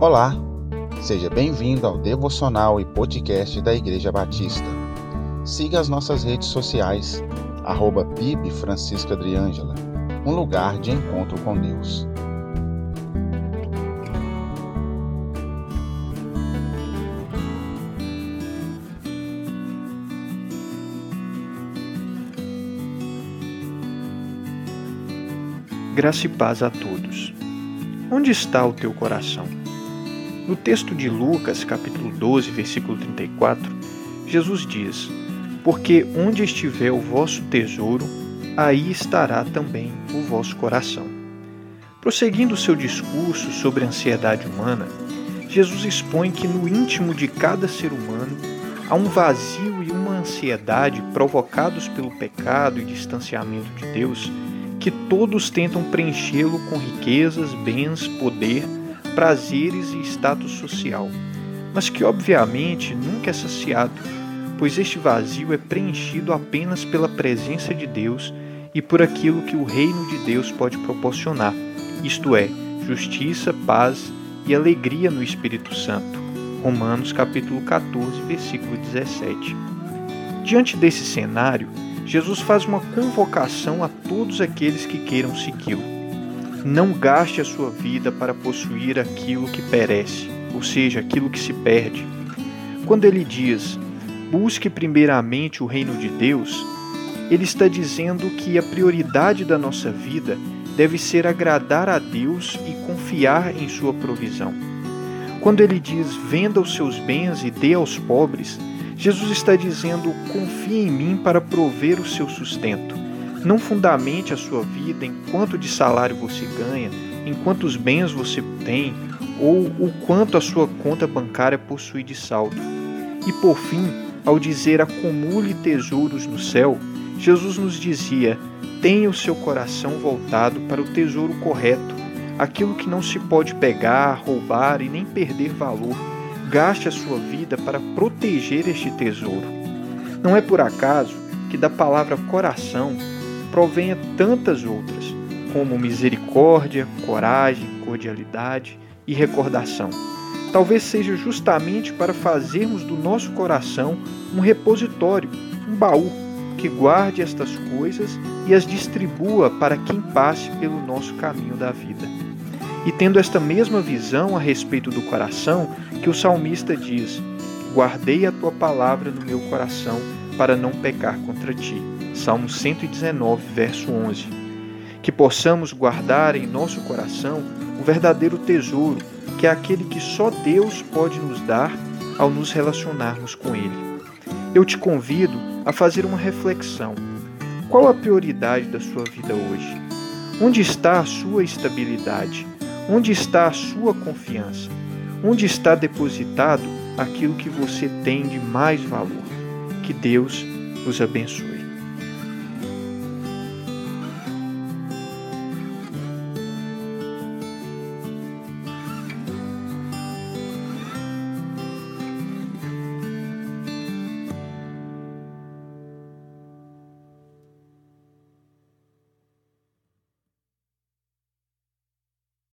Olá, seja bem-vindo ao devocional e podcast da Igreja Batista. Siga as nossas redes sociais, arroba Francisca Adriângela, um lugar de encontro com Deus. Graça e paz a todos. Onde está o teu coração? No texto de Lucas, capítulo 12, versículo 34, Jesus diz: Porque onde estiver o vosso tesouro, aí estará também o vosso coração. Prosseguindo seu discurso sobre a ansiedade humana, Jesus expõe que no íntimo de cada ser humano há um vazio e uma ansiedade provocados pelo pecado e distanciamento de Deus, que todos tentam preenchê-lo com riquezas, bens, poder prazeres e status social, mas que obviamente nunca é saciado, pois este vazio é preenchido apenas pela presença de Deus e por aquilo que o reino de Deus pode proporcionar, isto é, justiça, paz e alegria no Espírito Santo. Romanos capítulo 14, versículo 17. Diante desse cenário, Jesus faz uma convocação a todos aqueles que queiram segui-lo não gaste a sua vida para possuir aquilo que perece, ou seja, aquilo que se perde. Quando ele diz: busque primeiramente o reino de Deus, ele está dizendo que a prioridade da nossa vida deve ser agradar a Deus e confiar em sua provisão. Quando ele diz: venda os seus bens e dê aos pobres, Jesus está dizendo: confie em mim para prover o seu sustento. Não fundamente a sua vida em quanto de salário você ganha, em quantos bens você tem ou o quanto a sua conta bancária possui de saldo. E por fim, ao dizer acumule tesouros no céu, Jesus nos dizia: tenha o seu coração voltado para o tesouro correto, aquilo que não se pode pegar, roubar e nem perder valor. Gaste a sua vida para proteger este tesouro. Não é por acaso que da palavra coração provenha tantas outras, como misericórdia, coragem, cordialidade e recordação. Talvez seja justamente para fazermos do nosso coração um repositório, um baú que guarde estas coisas e as distribua para quem passe pelo nosso caminho da vida. E tendo esta mesma visão a respeito do coração, que o salmista diz: Guardei a tua palavra no meu coração para não pecar contra ti. Salmo 119, verso 11. Que possamos guardar em nosso coração o verdadeiro tesouro, que é aquele que só Deus pode nos dar ao nos relacionarmos com Ele. Eu te convido a fazer uma reflexão. Qual a prioridade da sua vida hoje? Onde está a sua estabilidade? Onde está a sua confiança? Onde está depositado aquilo que você tem de mais valor? Que Deus os abençoe.